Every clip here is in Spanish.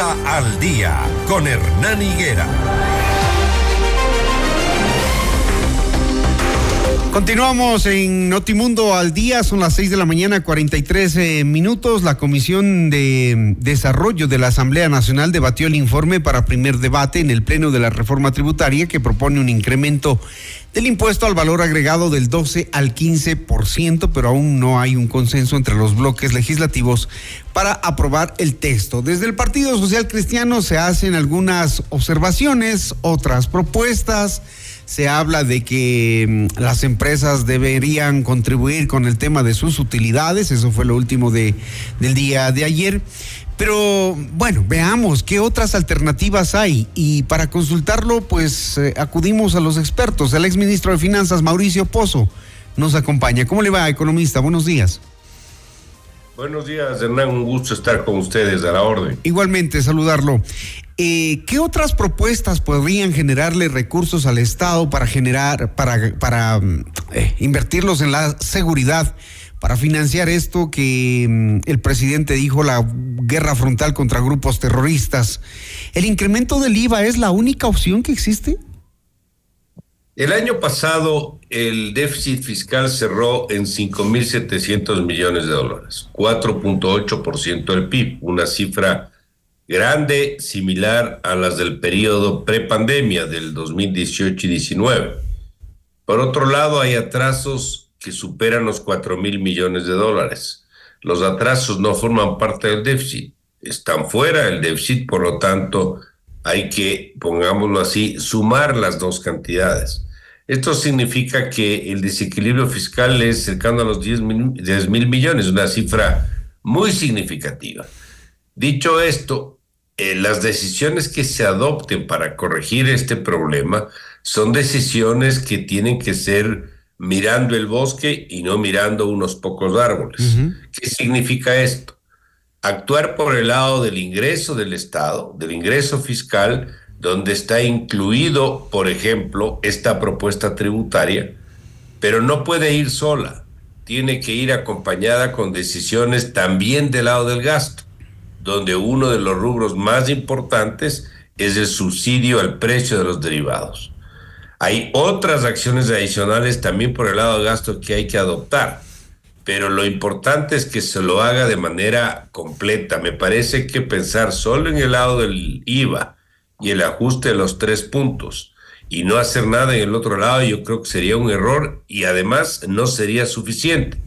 Al Día con Hernán Higuera. Continuamos en Notimundo al día, son las 6 de la mañana, 43 eh, minutos. La Comisión de Desarrollo de la Asamblea Nacional debatió el informe para primer debate en el Pleno de la Reforma Tributaria que propone un incremento del impuesto al valor agregado del 12 al 15%, pero aún no hay un consenso entre los bloques legislativos para aprobar el texto. Desde el Partido Social Cristiano se hacen algunas observaciones, otras propuestas se habla de que mm, las empresas deberían contribuir con el tema de sus utilidades, eso fue lo último de, del día de ayer. Pero bueno, veamos qué otras alternativas hay y para consultarlo pues eh, acudimos a los expertos. El exministro de Finanzas, Mauricio Pozo, nos acompaña. ¿Cómo le va, economista? Buenos días. Buenos días, Hernán. Un gusto estar con ustedes a la orden. Igualmente, saludarlo. Eh, ¿Qué otras propuestas podrían generarle recursos al Estado para generar, para, para mm, eh, invertirlos en la seguridad, para financiar esto que mm, el presidente dijo, la guerra frontal contra grupos terroristas? ¿El incremento del IVA es la única opción que existe? El año pasado el déficit fiscal cerró en 5.700 millones de dólares, 4.8% del PIB, una cifra grande, similar a las del periodo prepandemia del 2018 y 19. Por otro lado, hay atrasos que superan los 4 mil millones de dólares. Los atrasos no forman parte del déficit, están fuera del déficit, por lo tanto, hay que, pongámoslo así, sumar las dos cantidades. Esto significa que el desequilibrio fiscal es cercano a los 10 mil millones, una cifra muy significativa. Dicho esto, eh, las decisiones que se adopten para corregir este problema son decisiones que tienen que ser mirando el bosque y no mirando unos pocos árboles. ¿Qué significa esto? Actuar por el lado del ingreso del Estado, del ingreso fiscal, donde está incluido, por ejemplo, esta propuesta tributaria, pero no puede ir sola, tiene que ir acompañada con decisiones también del lado del gasto donde uno de los rubros más importantes es el subsidio al precio de los derivados. Hay otras acciones adicionales también por el lado de gasto que hay que adoptar, pero lo importante es que se lo haga de manera completa. Me parece que pensar solo en el lado del IVA y el ajuste de los tres puntos y no hacer nada en el otro lado, yo creo que sería un error y además no sería suficiente,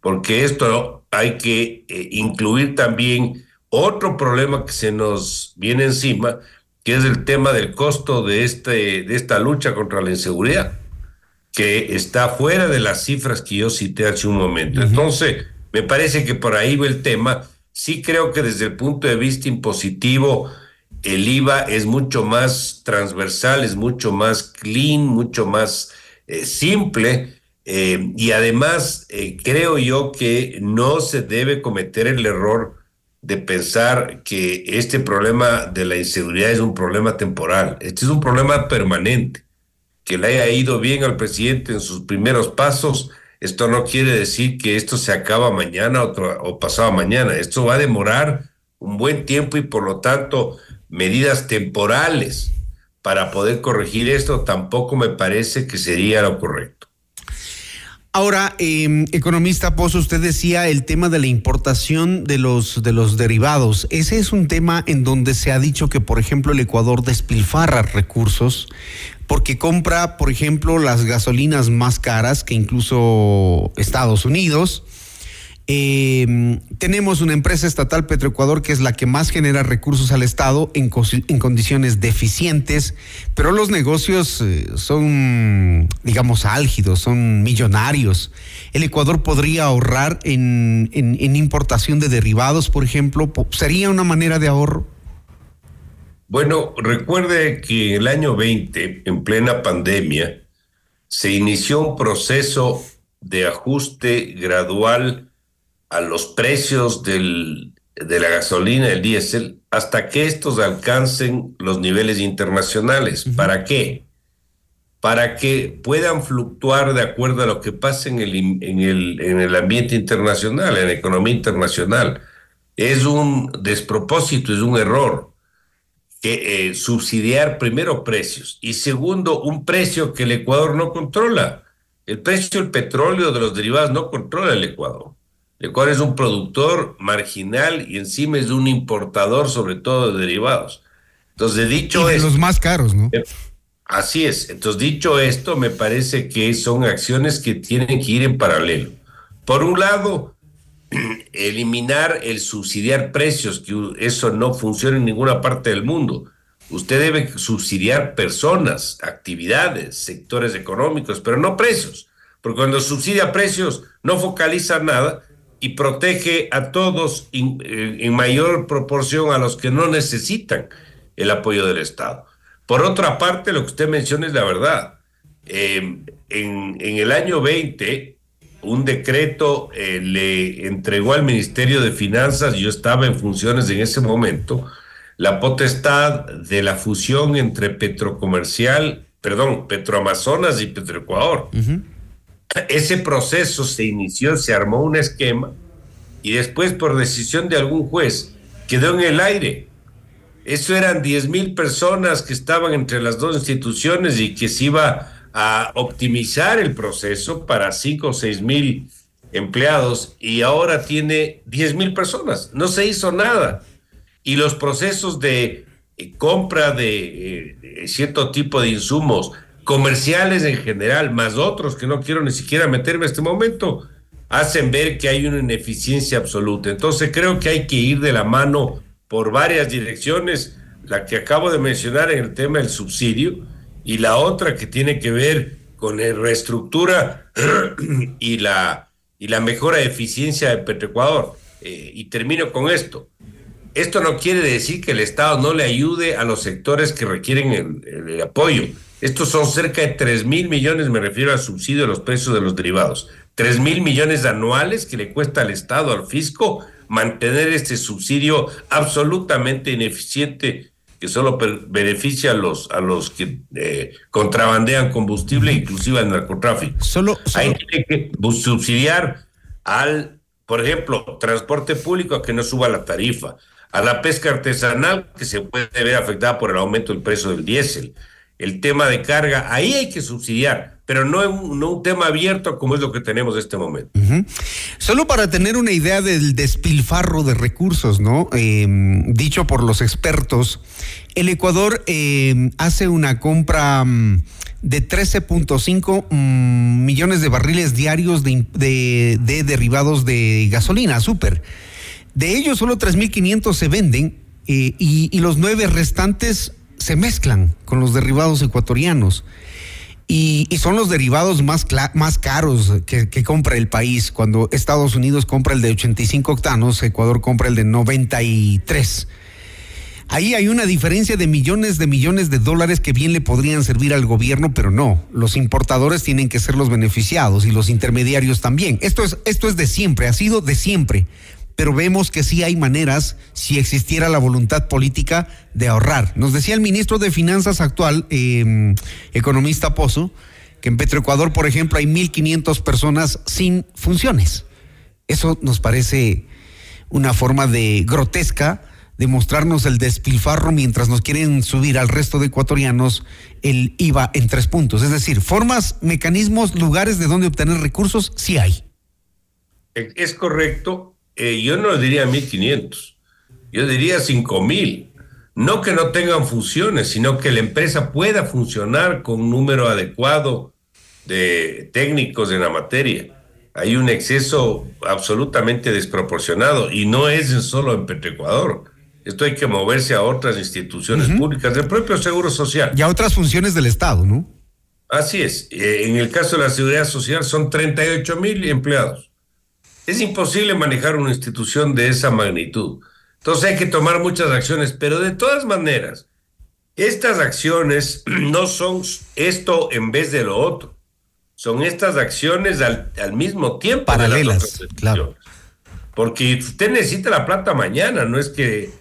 porque esto hay que eh, incluir también otro problema que se nos viene encima, que es el tema del costo de, este, de esta lucha contra la inseguridad, que está fuera de las cifras que yo cité hace un momento. Entonces, me parece que por ahí va el tema. Sí creo que desde el punto de vista impositivo, el IVA es mucho más transversal, es mucho más clean, mucho más eh, simple. Eh, y además, eh, creo yo que no se debe cometer el error de pensar que este problema de la inseguridad es un problema temporal. Este es un problema permanente. Que le haya ido bien al presidente en sus primeros pasos, esto no quiere decir que esto se acaba mañana o, pasado mañana. Esto va a demorar un buen tiempo y por lo tanto medidas temporales para poder corregir esto tampoco me parece que sería lo correcto. Ahora, eh, economista Pozo, usted decía el tema de la importación de los, de los derivados. Ese es un tema en donde se ha dicho que, por ejemplo, el Ecuador despilfarra recursos porque compra, por ejemplo, las gasolinas más caras que incluso Estados Unidos eh, tenemos una empresa estatal Petroecuador que es la que más genera recursos al Estado en, condiciones deficientes, pero los negocios eh, son, digamos, álgidos, son millonarios. El Ecuador podría ahorrar en importación de derivados, por ejemplo. ¿Sería una manera de ahorro? Bueno, recuerde que el año 20, en plena pandemia, se inició un proceso de ajuste gradual a los precios del, de la gasolina, el diésel, hasta que estos alcancen los niveles internacionales. ¿Para qué? Para que puedan fluctuar de acuerdo a lo que pasa en el, en el, en el ambiente internacional, en la economía internacional. Es un despropósito, es un error. Que eh, subsidiar primero precios y segundo un precio que el Ecuador no controla. El precio del petróleo de los derivados no controla el Ecuador. El Ecuador es un productor marginal y encima es un importador sobre todo de derivados. Entonces, dicho y de los más caros, ¿no? Así es. Entonces, dicho esto, me parece que son acciones que tienen que ir en paralelo. Por un lado, eliminar el subsidiar precios, que eso no funciona en ninguna parte del mundo. Usted debe subsidiar personas, actividades, sectores económicos, pero no precios. Porque cuando subsidia precios, no focaliza nada y protege a todos eh, en mayor proporción a los que no necesitan el apoyo del Estado. Por otra parte, lo que usted menciona es la verdad. Eh, en, en, el año 20, un decreto eh, le entregó al Ministerio de Finanzas, yo estaba en funciones en ese momento, la potestad de la fusión entre Petrocomercial, perdón, Petroamazonas y Petroecuador. Ese proceso se inició, se armó un esquema y después por decisión de algún juez quedó en el aire. Eso eran 10 mil personas que estaban entre las dos instituciones y que se iba a optimizar el proceso para 5 o 6 mil empleados y ahora tiene 10 mil personas. No se hizo nada. Y los procesos de eh, compra de eh, cierto tipo de insumos comerciales en general, más otros que no quiero ni siquiera meterme en este momento, hacen ver que hay una ineficiencia absoluta. Entonces creo que hay que ir de la mano por varias direcciones, la que acabo de mencionar en el tema del subsidio y la otra que tiene que ver con la reestructura y la, y la mejora de eficiencia de Petroecuador. Eh, y termino con esto. Esto no quiere decir que el Estado no le ayude a los sectores que requieren el, el apoyo. Estos son cerca de 3 mil millones, me refiero al subsidio de los precios de los derivados. 3 mil millones anuales que le cuesta al Estado, al fisco, mantener este subsidio absolutamente ineficiente que solo beneficia a los a los que eh, contrabandean combustible, inclusive al narcotráfico. Solo, Hay que subsidiar al, por ejemplo, transporte público a que no suba la tarifa, a la pesca artesanal que se puede ver afectada por el aumento del precio del diésel, el tema de carga, ahí hay que subsidiar pero no un, no un tema abierto como es lo que tenemos en este momento. Solo para tener una idea del despilfarro de recursos, ¿no? Em, dicho por los expertos, el Ecuador em, hace una compra mm, de 13.5 mm, millones de barriles diarios de, de, derivados de gasolina, súper. De ellos solo 3.500 se venden eh, y, y los nueve restantes se mezclan con los derivados ecuatorianos. Y, son los derivados más, más caros que, compra el país. Cuando Estados Unidos compra el de 85 octanos, Ecuador compra el de 93. Ahí hay una diferencia de millones de millones de dólares que bien le podrían servir al gobierno, pero no. Los importadores tienen que ser los beneficiados y los intermediarios también. Esto es, esto es de siempre, ha sido de siempre pero vemos que sí hay maneras, si existiera la voluntad política, de ahorrar. Nos decía el ministro de Finanzas actual, em, economista Pozo, que en Petroecuador, por ejemplo, hay 1.500 personas sin funciones. Eso nos parece una forma de grotesca de mostrarnos el despilfarro mientras nos quieren subir al resto de ecuatorianos el IVA en tres puntos. Es decir, formas, mecanismos, lugares de donde obtener recursos, sí hay. Es correcto, eh, yo no diría 1.500, yo diría 5.000. No que no tengan funciones, sino que la empresa pueda funcionar con un número adecuado de técnicos en la materia. Hay un exceso absolutamente desproporcionado y no es solo en Petroecuador. Esto hay que moverse a otras instituciones públicas, del propio Seguro Social. Y a otras funciones del Estado, ¿no? Así es. Eh, en el caso de la Seguridad Social son 38 mil empleados. Es imposible manejar una institución de esa magnitud. Entonces hay que tomar muchas acciones, pero de todas maneras, estas acciones no son esto en vez de lo otro. Son estas acciones al, mismo tiempo. Paralelas, claro. Porque usted necesita la plata mañana, no es que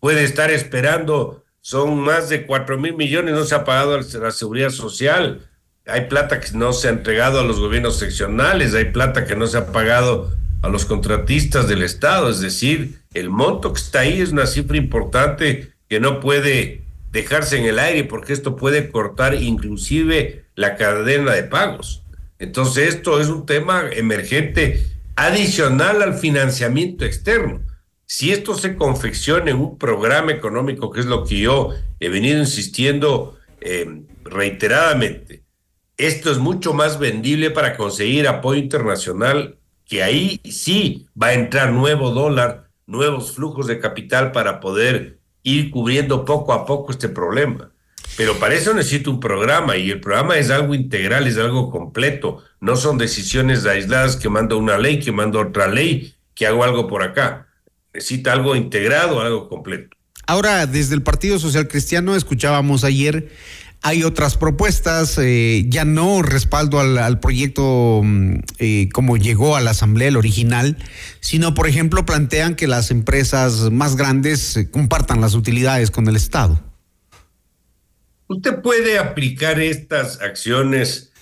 puede estar esperando, son más de cuatro mil millones, no se ha pagado la seguridad social, hay plata que no se ha entregado a los gobiernos seccionales, hay plata que no se ha pagado a los contratistas del Estado, es decir, el monto que está ahí es una cifra importante que no puede dejarse en el aire porque esto puede cortar inclusive la cadena de pagos. Entonces esto es un tema emergente adicional al financiamiento externo. Si esto se confecciona en un programa económico, que es lo que yo he venido insistiendo eh, reiteradamente, esto es mucho más vendible para conseguir apoyo internacional, que ahí sí va a entrar nuevo dólar, nuevos flujos de capital para poder ir cubriendo poco a poco este problema. Pero para eso necesito un programa y el programa es algo integral, es algo completo. No son decisiones aisladas que mando una ley, que mando otra ley, que hago algo por acá. Necesita algo integrado, algo completo. Ahora, desde el Partido Social Cristiano escuchábamos ayer hay otras propuestas, eh, ya no respaldo al, proyecto mm, eh, como llegó a la Asamblea, el original, sino, por ejemplo, plantean que las empresas más grandes eh, compartan las utilidades con el Estado. Usted puede aplicar estas acciones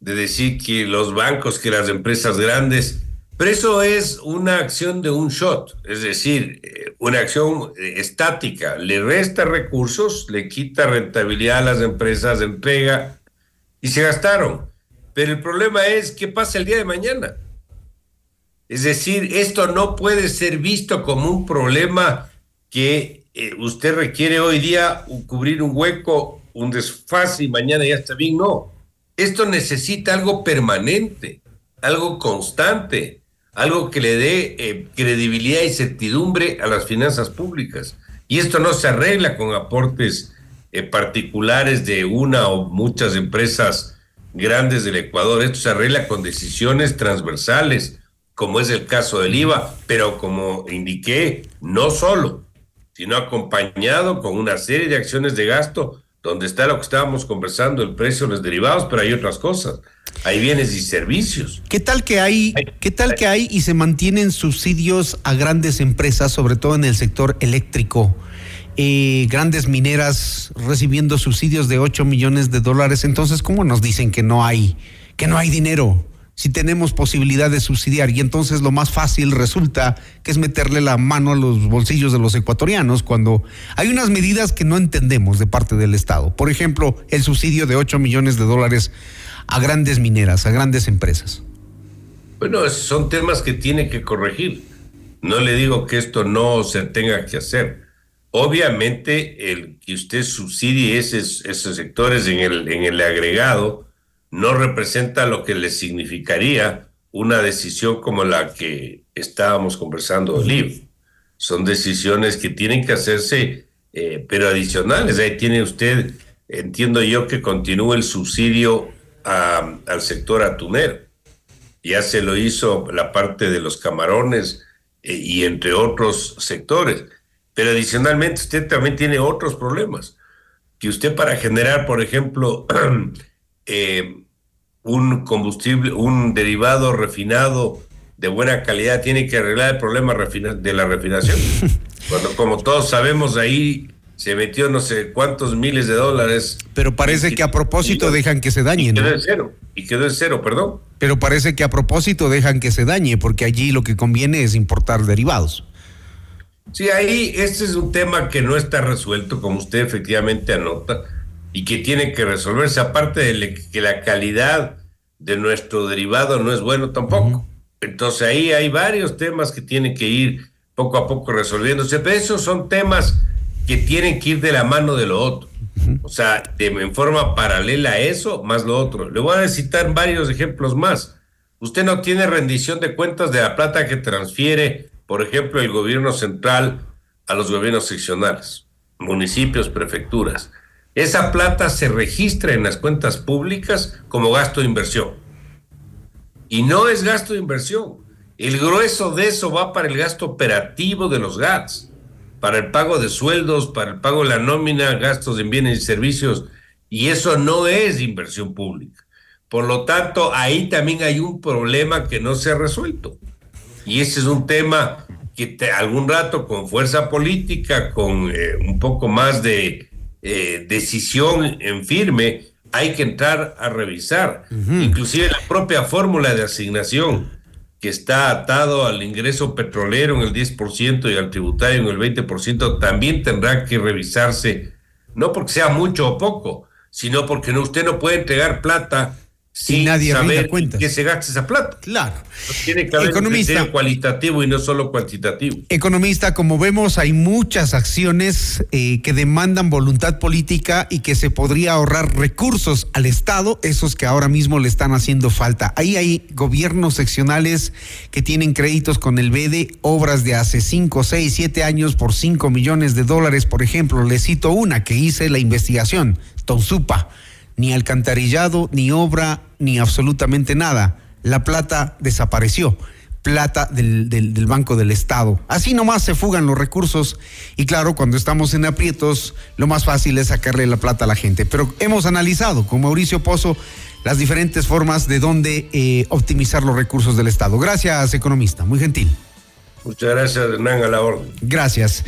de decir que los bancos, que las empresas grandes pero eso es una acción de un shot, es decir, eh, una acción eh, estática. Le resta recursos, le quita rentabilidad a las empresas, entrega y se gastaron. Pero el problema es qué pasa el día de mañana. Es decir, esto no puede ser visto como un problema que eh, usted requiere hoy día cubrir un hueco, un desfase y mañana ya está bien. No, esto necesita algo permanente, algo constante algo que le dé eh, credibilidad y certidumbre a las finanzas públicas. Y esto no se arregla con aportes eh, particulares de una o muchas empresas grandes del Ecuador, esto se arregla con decisiones transversales, como es el caso del IVA, pero como indiqué, no solo, sino acompañado con una serie de acciones de gasto donde está lo que estábamos conversando, el precio de los derivados, pero hay otras cosas. Hay bienes y servicios. ¿Qué tal que hay, qué tal que hay y se mantienen subsidios a grandes empresas, sobre todo en el sector eléctrico? Eh, grandes mineras recibiendo subsidios de 8 millones de dólares. Entonces, ¿cómo nos dicen que no hay, que no hay dinero? si tenemos posibilidad de subsidiar y entonces lo más fácil resulta que es meterle la mano a los bolsillos de los ecuatorianos cuando hay unas medidas que no entendemos de parte del Estado. Por ejemplo, el subsidio de 8 millones de dólares a grandes mineras, a grandes empresas. Bueno, son temas que tiene que corregir. No le digo que esto no se tenga que hacer. Obviamente, el que usted subsidie esos, esos sectores en el, en el agregado, no representa lo que le significaría una decisión como la que estábamos conversando, Oliv. Son decisiones que tienen que hacerse, eh, pero adicionales. Ahí tiene usted, entiendo yo, que continúe el subsidio al sector atunero. Ya se lo hizo la parte de los camarones eh, y entre otros sectores. Pero adicionalmente usted también tiene otros problemas. Que usted para generar, por ejemplo, Eh, un combustible, un derivado refinado de buena calidad tiene que arreglar el problema de la refinación. Cuando, como todos sabemos, ahí se metió no sé cuántos miles de dólares. Pero parece que a propósito dejan que se dañe, y quedó en cero, y quedó en cero, perdón. Pero parece que a propósito dejan que se dañe, porque allí lo que conviene es importar derivados. Sí, ahí este es un tema que no está resuelto, como usted efectivamente anota y que tiene que resolverse, aparte de que la calidad de nuestro derivado no es bueno tampoco. Entonces ahí hay varios temas que tienen que ir poco a poco resolviéndose, pero esos son temas que tienen que ir de la mano de lo otro. O sea, en forma paralela a eso, más lo otro. Le voy a citar varios ejemplos más. Usted no tiene rendición de cuentas de la plata que transfiere, por ejemplo, el gobierno central a los gobiernos seccionales, municipios, prefecturas esa plata se registra en las cuentas públicas como gasto de inversión. Y no es gasto de inversión. El grueso de eso va para el gasto operativo de los GATS, para el pago de sueldos, para el pago de la nómina, gastos en bienes y servicios. Y eso no es inversión pública. Por lo tanto, ahí también hay un problema que no se ha resuelto. Y ese es un tema que algún rato con fuerza política, con eh, un poco más de eh, decisión en firme, hay que entrar a revisar. Inclusive la propia fórmula de asignación que está atado al ingreso petrolero en el 10% y al tributario en el 20%, también tendrá que revisarse no porque sea mucho o poco, sino porque no, usted no puede entregar plata sin nadie saber que se gaste esa plata. Claro. tiene que haber Economista, un cualitativo y no solo cuantitativo. Economista, como vemos, hay muchas acciones eh, que demandan voluntad política y que se podría ahorrar recursos al Estado, esos que ahora mismo le están haciendo falta. Ahí hay gobiernos seccionales que tienen créditos con el BD, obras de hace 5, 6, 7 años por 5 millones de dólares, por ejemplo. Le cito una que hice la investigación, Tonsupa ni alcantarillado, ni obra, ni absolutamente nada. La plata desapareció, plata del, del, Banco del Estado. Así nomás se fugan los recursos y claro, cuando estamos en aprietos, lo más fácil es sacarle la plata a la gente. Pero hemos analizado con Mauricio Pozo las diferentes formas de dónde eh, optimizar los recursos del Estado. Gracias, economista, muy gentil. Muchas gracias, Hernán, a la orden. Gracias.